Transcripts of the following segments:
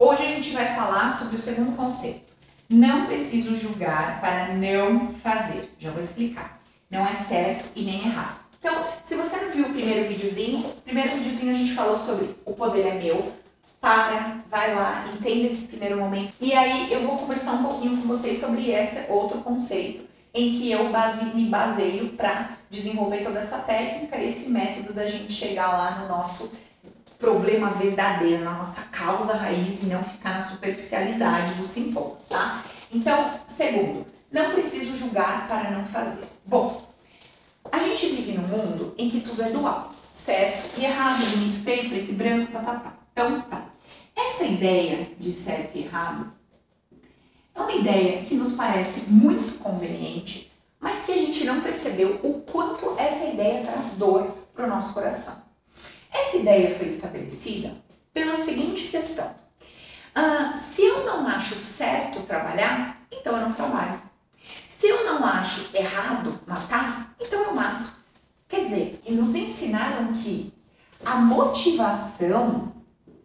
Hoje a gente vai falar sobre o segundo conceito. Não preciso julgar para não fazer. Já vou explicar. Não é certo e nem errado. Então, se você não viu o primeiro videozinho, o primeiro videozinho a gente falou sobre o poder é meu. Para, vai lá, entenda esse primeiro momento. E aí eu vou conversar um pouquinho com vocês sobre esse outro conceito em que eu base, me baseio para desenvolver toda essa técnica, esse método da gente chegar lá no nosso problema verdadeiro, na nossa causa raiz e não ficar na superficialidade dos sintomas, tá? Então, segundo, não preciso julgar para não fazer. Bom, a gente vive num mundo em que tudo é dual, certo e errado, bonito, feio, preto e branco, tá. Então, tá. Essa ideia de certo e errado é uma ideia que nos parece muito conveniente, mas que a gente não percebeu o quanto essa ideia traz dor para o nosso coração. Essa ideia foi estabelecida pela seguinte questão: ah, se eu não acho certo trabalhar, então eu não trabalho. Se eu não acho errado matar, então eu mato. Quer dizer, nos ensinaram que a motivação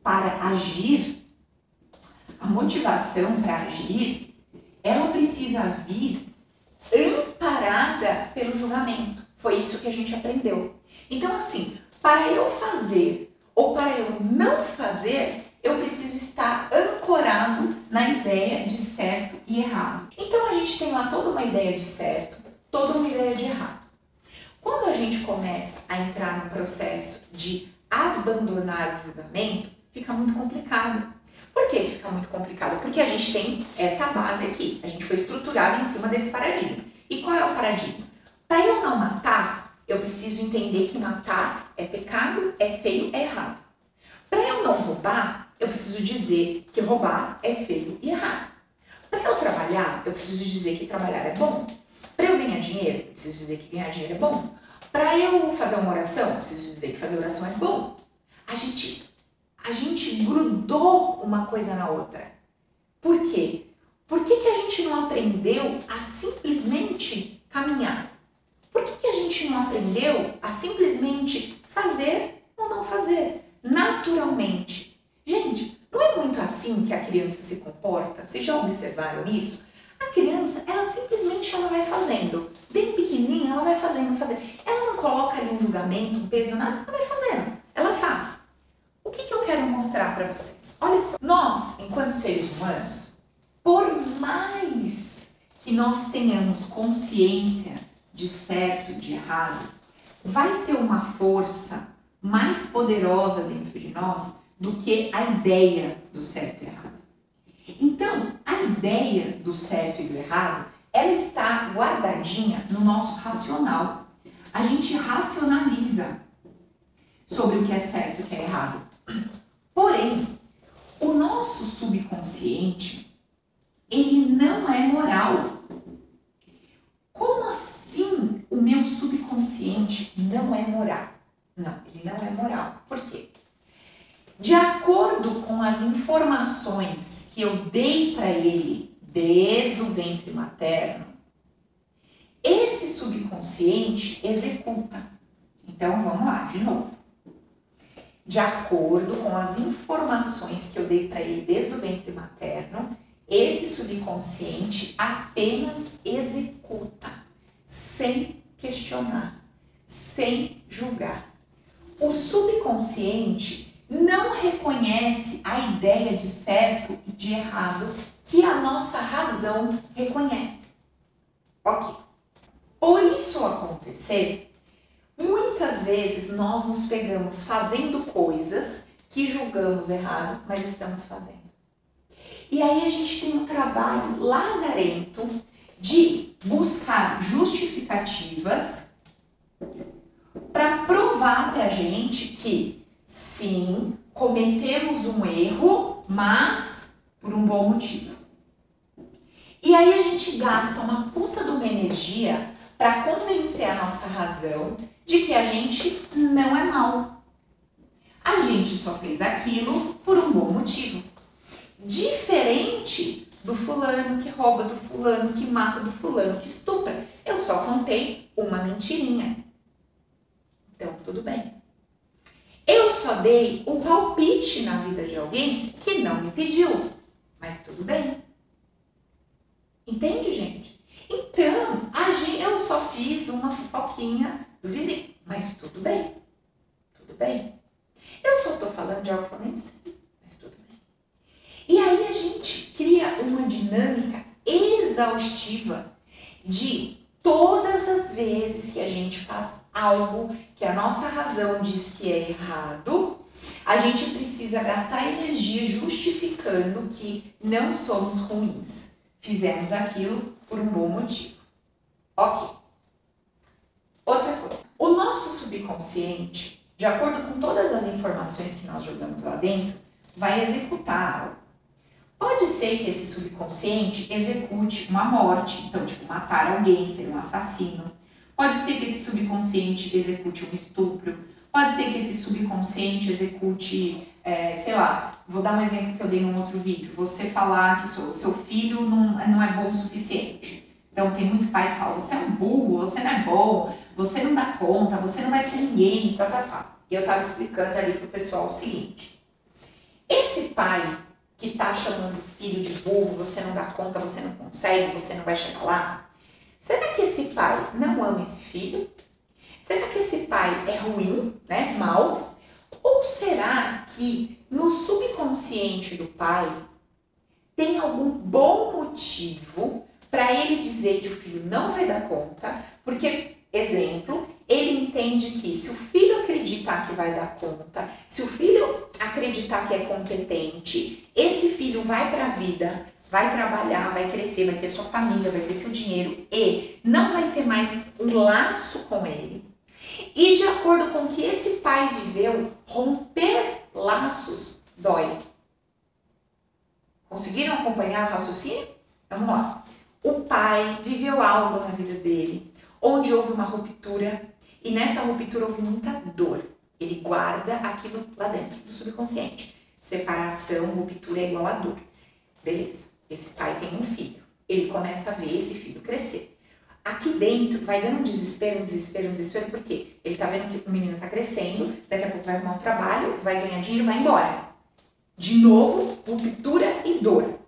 para agir a motivação para agir, ela precisa vir amparada pelo julgamento. Foi isso que a gente aprendeu. Então, assim, para eu fazer ou para eu não fazer, eu preciso estar ancorado na ideia de certo e errado. Então, a gente tem lá toda uma ideia de certo, toda uma ideia de errado. Quando a gente começa a entrar no processo de abandonar o julgamento, fica muito complicado. Por que fica muito complicado? Porque a gente tem essa base aqui, a gente foi estruturado em cima desse paradigma. E qual é o paradigma? Para eu não matar, eu preciso entender que matar é pecado, é feio, é errado. Para eu não roubar, eu preciso dizer que roubar é feio e errado. Para eu trabalhar, eu preciso dizer que trabalhar é bom. Para eu ganhar dinheiro, eu preciso dizer que ganhar dinheiro é bom. Para eu fazer uma oração, eu preciso dizer que fazer oração é bom. A gente a gente grudou uma coisa na outra. Por quê? Por que, que a gente não aprendeu a simplesmente caminhar? Por que, que a gente não aprendeu a simplesmente fazer ou não fazer? Naturalmente. Gente, não é muito assim que a criança se comporta? Vocês já observaram isso? A criança, ela simplesmente ela vai fazendo. Bem pequenininha, ela vai fazendo, fazendo. Ela não coloca ali um julgamento, um peso, nada. Ela vai fazendo. Ela faz que, que eu quero mostrar para vocês? Olha só, nós, enquanto seres humanos, por mais que nós tenhamos consciência de certo e de errado, vai ter uma força mais poderosa dentro de nós do que a ideia do certo e errado. Então, a ideia do certo e do errado, ela está guardadinha no nosso racional. A gente racionaliza sobre o que é certo e o que é errado. Porém, o nosso subconsciente, ele não é moral. Como assim o meu subconsciente não é moral? Não, ele não é moral. Por quê? De acordo com as informações que eu dei para ele desde o ventre materno, esse subconsciente executa. Então vamos lá, de novo de acordo com as informações que eu dei para ele desde o ventre materno, esse subconsciente apenas executa, sem questionar, sem julgar. O subconsciente não reconhece a ideia de certo e de errado que a nossa razão reconhece. Ok. Por isso acontecer, Muitas vezes nós nos pegamos fazendo coisas que julgamos errado, mas estamos fazendo. E aí a gente tem um trabalho lazarento de buscar justificativas para provar para a gente que sim, cometemos um erro, mas por um bom motivo. E aí a gente gasta uma puta de uma energia para convencer a nossa razão de que a gente não é mal. A gente só fez aquilo por um bom motivo. Diferente do fulano que rouba, do fulano que mata, do fulano que estupra. Eu só contei uma mentirinha. Então, tudo bem. Eu só dei um palpite na vida de alguém que não me pediu, mas tudo bem. Entende, gente? Então, a gente, eu só fiz uma fofoquinha do vizinho, mas tudo bem. Tudo bem. Eu só estou falando de algo que eu nem sei, mas tudo bem. E aí a gente cria uma dinâmica exaustiva de todas as vezes que a gente faz algo que a nossa razão diz que é errado, a gente precisa gastar energia justificando que não somos ruins. Fizemos aquilo por um bom motivo. Ok. Outra coisa. O nosso subconsciente, de acordo com todas as informações que nós jogamos lá dentro, vai executar algo. Pode ser que esse subconsciente execute uma morte, então, tipo, matar alguém, ser um assassino. Pode ser que esse subconsciente execute um estupro. Pode ser que esse subconsciente execute, é, sei lá, vou dar um exemplo que eu dei num outro vídeo. Você falar que o seu filho não, não é bom o suficiente. Então, tem muito pai que fala: você é um burro, você não é bom, você não dá conta, você não vai ser ninguém, tá, tá, tá. E eu estava explicando ali pro pessoal o seguinte: esse pai que está chamando o filho de burro, você não dá conta, você não consegue, você não vai chegar lá? Será que esse pai não ama esse filho? Será que esse pai é ruim, né, mal? Ou será que no subconsciente do pai tem algum bom motivo para ele dizer que o filho não vai dar conta? Porque, exemplo, ele entende que se o filho acreditar que vai dar conta, se o filho acreditar que é competente, esse filho vai para a vida, vai trabalhar, vai crescer, vai ter sua família, vai ter seu dinheiro e não vai ter mais um laço com ele. E de acordo com o que esse pai viveu, romper laços dói. Conseguiram acompanhar o raciocínio? Vamos lá. O pai viveu algo na vida dele, onde houve uma ruptura, e nessa ruptura houve muita dor. Ele guarda aquilo lá dentro do subconsciente. Separação, ruptura é igual a dor. Beleza. Esse pai tem um filho. Ele começa a ver esse filho crescer. Aqui dentro vai dando um desespero, um desespero, um desespero, porque ele tá vendo que o menino tá crescendo, daqui a pouco vai arrumar um trabalho, vai ganhar dinheiro, vai embora. De novo, ruptura e dor.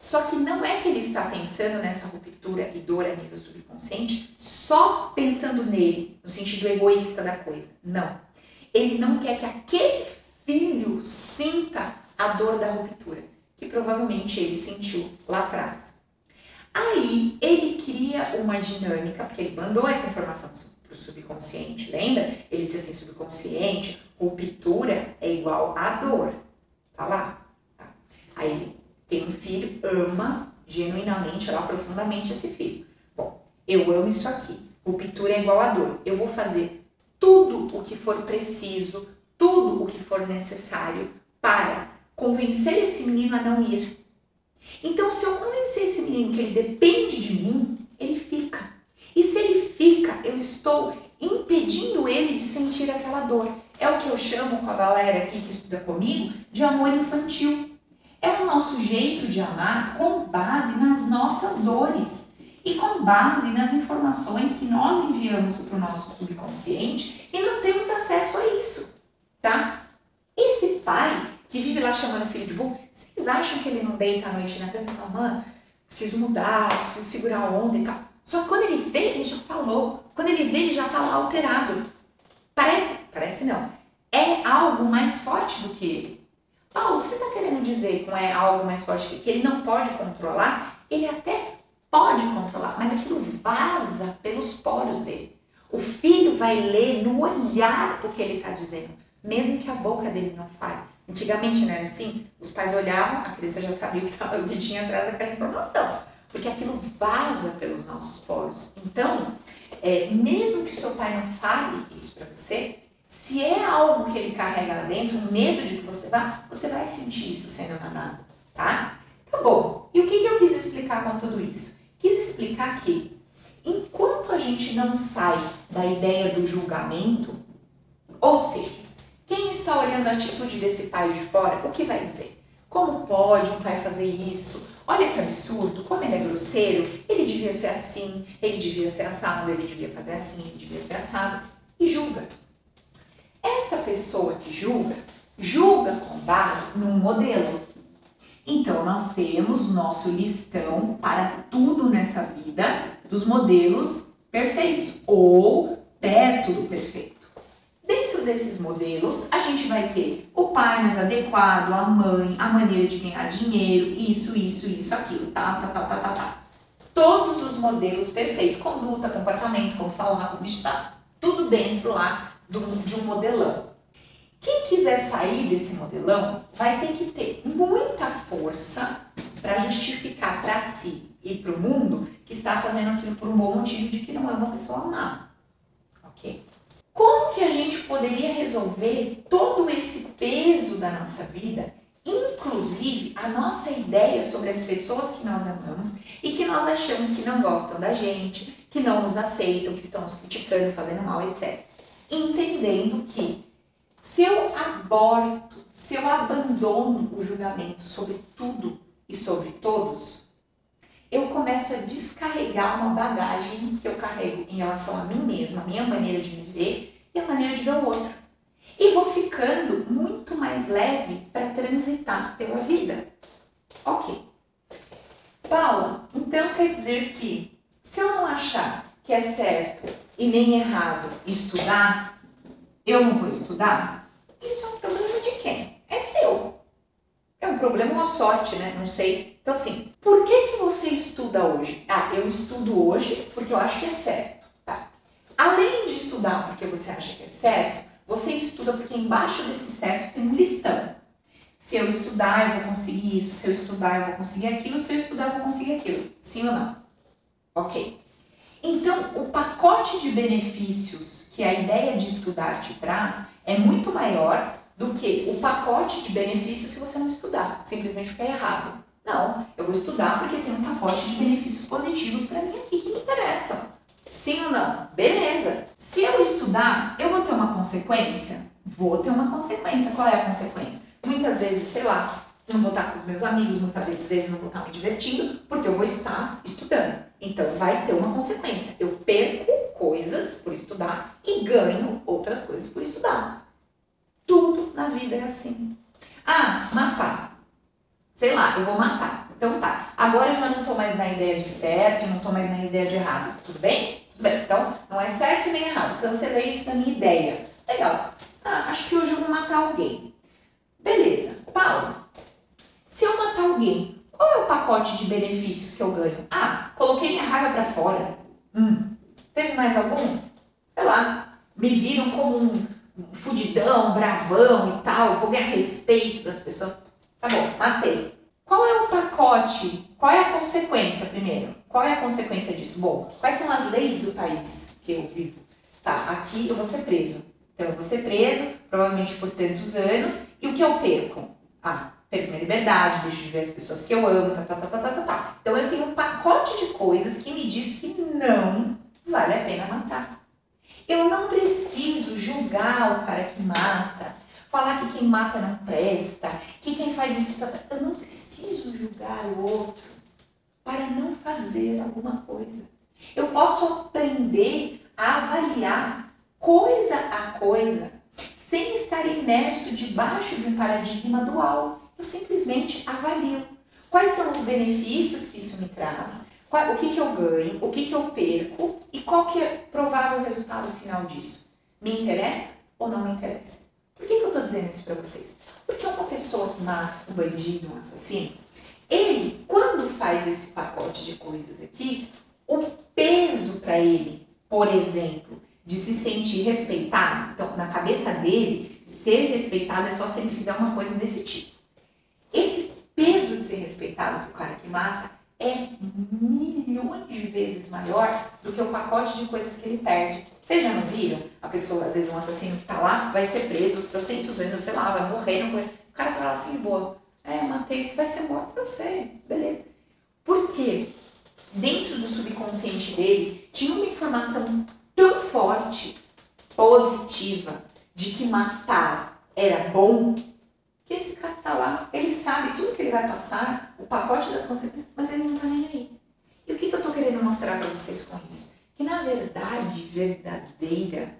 Só que não é que ele está pensando nessa ruptura e dor a nível subconsciente só pensando nele, no sentido egoísta da coisa. Não. Ele não quer que aquele filho sinta a dor da ruptura, que provavelmente ele sentiu lá atrás. Aí ele cria uma dinâmica, porque ele mandou essa informação para o subconsciente, lembra? Ele disse assim: subconsciente, ruptura é igual a dor. Tá lá. Tá? Aí ele tem um filho, ama genuinamente, lá profundamente esse filho. Bom, eu amo isso aqui. Ruptura é igual a dor. Eu vou fazer tudo o que for preciso, tudo o que for necessário para convencer esse menino a não ir. Então, se eu convencer esse menino que ele depende de mim, ele fica. E se ele fica, eu estou impedindo ele de sentir aquela dor. É o que eu chamo com a galera aqui que estuda comigo de amor infantil. É o nosso jeito de amar com base nas nossas dores e com base nas informações que nós enviamos para o nosso subconsciente e não temos acesso a isso, tá? Esse pai que vive lá chamando o filho de burro, vocês acham que ele não deita à noite na cama e fala, mano, preciso mudar, preciso segurar a onda e tal. Só que quando ele vê, ele já falou. Quando ele vê, ele já está lá alterado. Parece, parece não. É algo mais forte do que ele. Paulo, o que você está querendo dizer com é algo mais forte que ele não pode controlar? Ele até pode controlar, mas aquilo vaza pelos poros dele. O filho vai ler no olhar o que ele está dizendo, mesmo que a boca dele não fale. Antigamente não era assim? Os pais olhavam, a criança já sabia o que, tava, o que tinha atrás daquela informação, porque aquilo vaza pelos nossos poros. Então, é, mesmo que seu pai não fale isso para você, se é algo que ele carrega lá dentro, um medo de que você vá, você vai sentir isso sendo emanado, tá? Tá bom. E o que, que eu quis explicar com tudo isso? Quis explicar que, enquanto a gente não sai da ideia do julgamento, ou seja, quem está olhando a atitude desse pai de fora, o que vai dizer? Como pode um pai fazer isso? Olha que absurdo, como ele é grosseiro, ele devia ser assim, ele devia ser assado, ele devia fazer assim, ele devia ser assado, e julga pessoa que julga, julga com base num modelo. Então, nós temos nosso listão para tudo nessa vida dos modelos perfeitos ou perto do perfeito. Dentro desses modelos, a gente vai ter o pai mais adequado, a mãe, a maneira de ganhar dinheiro, isso, isso, isso, aquilo, tá, tá, tá, tá, tá, tá. Todos os modelos perfeitos, conduta, comportamento, como falar, como estar, tudo dentro lá do, de um modelão. Quem quiser sair desse modelão vai ter que ter muita força para justificar para si e para o mundo que está fazendo aquilo por um bom motivo de que não é uma pessoa má. Ok? Como que a gente poderia resolver todo esse peso da nossa vida, inclusive a nossa ideia sobre as pessoas que nós amamos e que nós achamos que não gostam da gente, que não nos aceitam, que estão nos criticando, fazendo mal, etc. Entendendo que se eu aborto, se eu abandono o julgamento sobre tudo e sobre todos, eu começo a descarregar uma bagagem que eu carrego em relação a mim mesma, a minha maneira de me ver e a maneira de ver o outro. E vou ficando muito mais leve para transitar pela vida. Ok. Paula, então quer dizer que se eu não achar que é certo e nem errado estudar, eu não vou estudar? Isso é um problema de quem? É seu. É um problema, uma sorte, né? Não sei. Então, assim, por que, que você estuda hoje? Ah, eu estudo hoje porque eu acho que é certo. Tá? Além de estudar porque você acha que é certo, você estuda porque embaixo desse certo tem um listão. Se eu estudar, eu vou conseguir isso. Se eu estudar, eu vou conseguir aquilo. Se eu estudar, eu vou conseguir aquilo. Sim ou não? Ok. Então, o pacote de benefícios que a ideia de estudar te traz é muito maior do que o pacote de benefícios se você não estudar, simplesmente porque é errado. Não, eu vou estudar porque tem um pacote de benefícios positivos para mim aqui que me interessam. Sim ou não? Beleza. Se eu estudar, eu vou ter uma consequência? Vou ter uma consequência. Qual é a consequência? Muitas vezes, sei lá, não vou estar com os meus amigos, muitas vezes não vou estar me divertindo, porque eu vou estar estudando. Então, vai ter uma consequência. Eu perco coisas por estudar e ganho outras coisas por estudar. Tudo na vida é assim. Ah, matar. Sei lá, eu vou matar. Então tá. Agora eu já não estou mais na ideia de certo, não estou mais na ideia de errado. Tudo bem? Tudo bem. Então, não é certo nem errado. Cancelei isso da minha ideia. Legal. Ah, acho que hoje eu vou matar alguém. Beleza. Paulo, se eu matar alguém, qual é o pacote de benefícios que eu ganho? Ah, coloquei minha raiva para fora. Hum, Teve mais algum? Sei lá, me viram como um fudidão, bravão e tal, vou ganhar respeito das pessoas. Tá bom, matei. Qual é o pacote? Qual é a consequência primeiro? Qual é a consequência disso? Bom, quais são as leis do país que eu vivo? Tá, aqui eu vou ser preso. Então eu vou ser preso, provavelmente por tantos anos, e o que eu perco? Ah, perco minha liberdade, deixo de ver as pessoas que eu amo, tá, tá, tá, tá, tá, tá. tá. Então eu tenho um pacote de coisas que me diz que não vale a pena matar. Eu não preciso julgar o cara que mata, falar que quem mata não presta, que quem faz isso. Tá... Eu não preciso julgar o outro para não fazer alguma coisa. Eu posso aprender a avaliar coisa a coisa sem estar imerso debaixo de um paradigma dual. Eu simplesmente avalio quais são os benefícios que isso me traz, o que, que eu ganho, o que, que eu perco e qual que é o provável resultado final disso. Me interessa ou não me interessa? Por que, que eu estou dizendo isso para vocês? Porque uma pessoa que um bandido, um assassino, ele, quando faz esse pacote de coisas aqui, o peso para ele, por exemplo, de se sentir respeitado, então, na cabeça dele, ser respeitado é só se ele fizer uma coisa desse tipo. Esse peso de ser respeitado para o cara que mata é milhões de vezes maior do que o pacote de coisas que ele perde. Vocês já não viram? A pessoa, às vezes, um assassino que está lá, vai ser preso, trocentos anos, sei lá, vai morrer, não... o cara tá lá assim, boa. É, matei, você vai ser morto, eu sei, beleza. Por quê? Dentro do subconsciente dele, tinha uma informação tão forte, positiva, de que matar era bom, que esse cara está lá, ele sabe tudo que ele vai passar, o pacote das consequências, mas ele não está nem aí. E o que, que eu estou querendo mostrar para vocês com isso? Que na verdade verdadeira,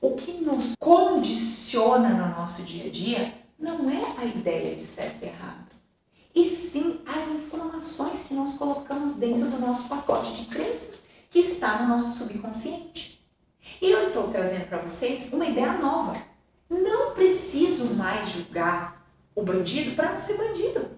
o que nos condiciona no nosso dia a dia não é a ideia de certo e errado, e sim as informações que nós colocamos dentro do nosso pacote de crenças que está no nosso subconsciente. E eu estou trazendo para vocês uma ideia nova. Não preciso mais julgar o bandido para não ser bandido.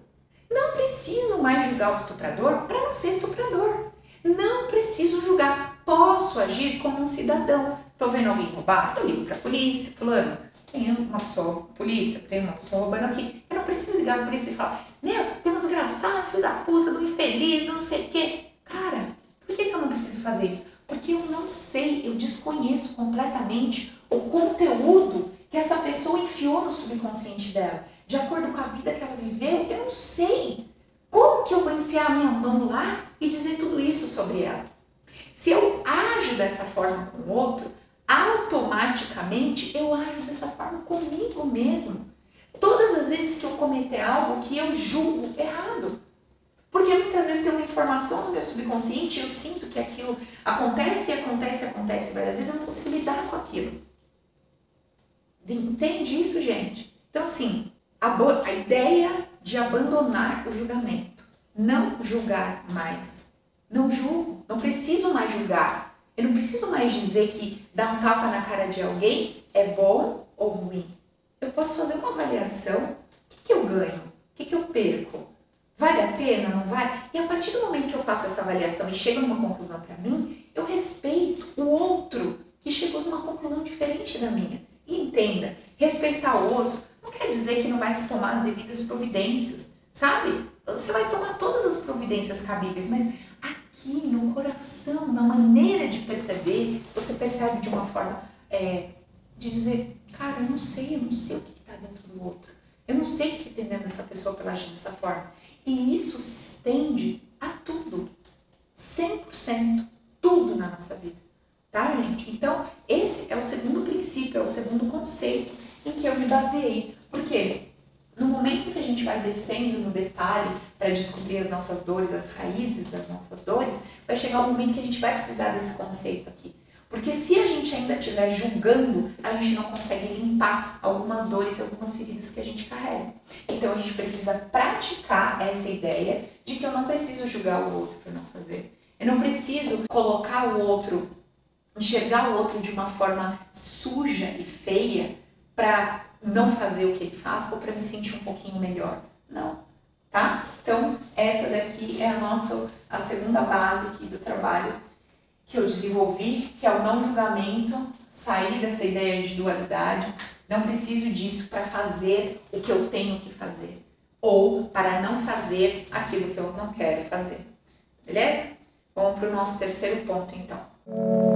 Não preciso mais julgar o estuprador para não ser estuprador. Não preciso julgar. Posso agir como um cidadão. Estou vendo alguém roubar? Eu ligo para a polícia, fulano. Tem uma pessoa, polícia, tem uma pessoa roubando aqui. Eu não preciso ligar para a polícia e falar, meu, tem um desgraçado, filho da puta, do infeliz, não sei o quê. Cara, por que eu não preciso fazer isso? Porque eu não sei, eu desconheço completamente o conteúdo que essa pessoa enfiou no subconsciente dela. De acordo com a vida que ela viveu, eu não sei. Como que eu vou enfiar minha mão lá e dizer tudo isso sobre ela? Se eu ajo dessa forma com o outro, automaticamente eu ajo dessa forma comigo mesmo. Todas as vezes que eu cometer algo que eu julgo errado. Porque muitas vezes tem uma informação no meu subconsciente e eu sinto que aquilo acontece, acontece, acontece várias vezes, eu não consigo lidar com aquilo. Entende isso, gente? Então, assim, a, ideia de abandonar o julgamento. Não julgar mais. Não julgo, não preciso mais julgar. Eu não preciso mais dizer que dar um tapa na cara de alguém é bom ou ruim. Eu posso fazer uma avaliação. O que, que eu ganho? O que, que eu perco? Vale a pena? Não vale? E a partir do momento que eu faço essa avaliação e chego numa conclusão para mim, eu respeito o outro que chegou numa conclusão diferente da minha. E entenda, respeitar o outro não quer dizer que não vai se tomar as devidas providências, sabe? Você vai tomar todas as providências cabíveis, mas aqui no coração, na maneira de perceber, você percebe de uma forma é, de dizer, cara, eu não sei, eu não sei o que está dentro do outro. Eu não sei o que tem dentro dessa pessoa para agir dessa forma. E isso se estende a tudo. 100%. Tudo na nossa vida. Tá, gente? Então, esse é o segundo princípio, é o segundo conceito em que eu me baseei. Por quê? No momento que a gente vai descendo no detalhe para descobrir as nossas dores, as raízes das nossas dores, vai chegar um momento que a gente vai precisar desse conceito aqui. Porque se a gente ainda estiver julgando, a gente não consegue limpar algumas dores, algumas feridas que a gente carrega. Então a gente precisa praticar essa ideia de que eu não preciso julgar o outro para não fazer. Eu não preciso colocar o outro, enxergar o outro de uma forma suja e feia para não fazer o que ele faz ou para me sentir um pouquinho melhor. Não, tá? Então, essa daqui é a nossa a segunda base aqui do trabalho que eu desenvolvi, que é o não julgamento, sair dessa ideia de dualidade. Não preciso disso para fazer o que eu tenho que fazer ou para não fazer aquilo que eu não quero fazer. Beleza? Vamos para o nosso terceiro ponto, então.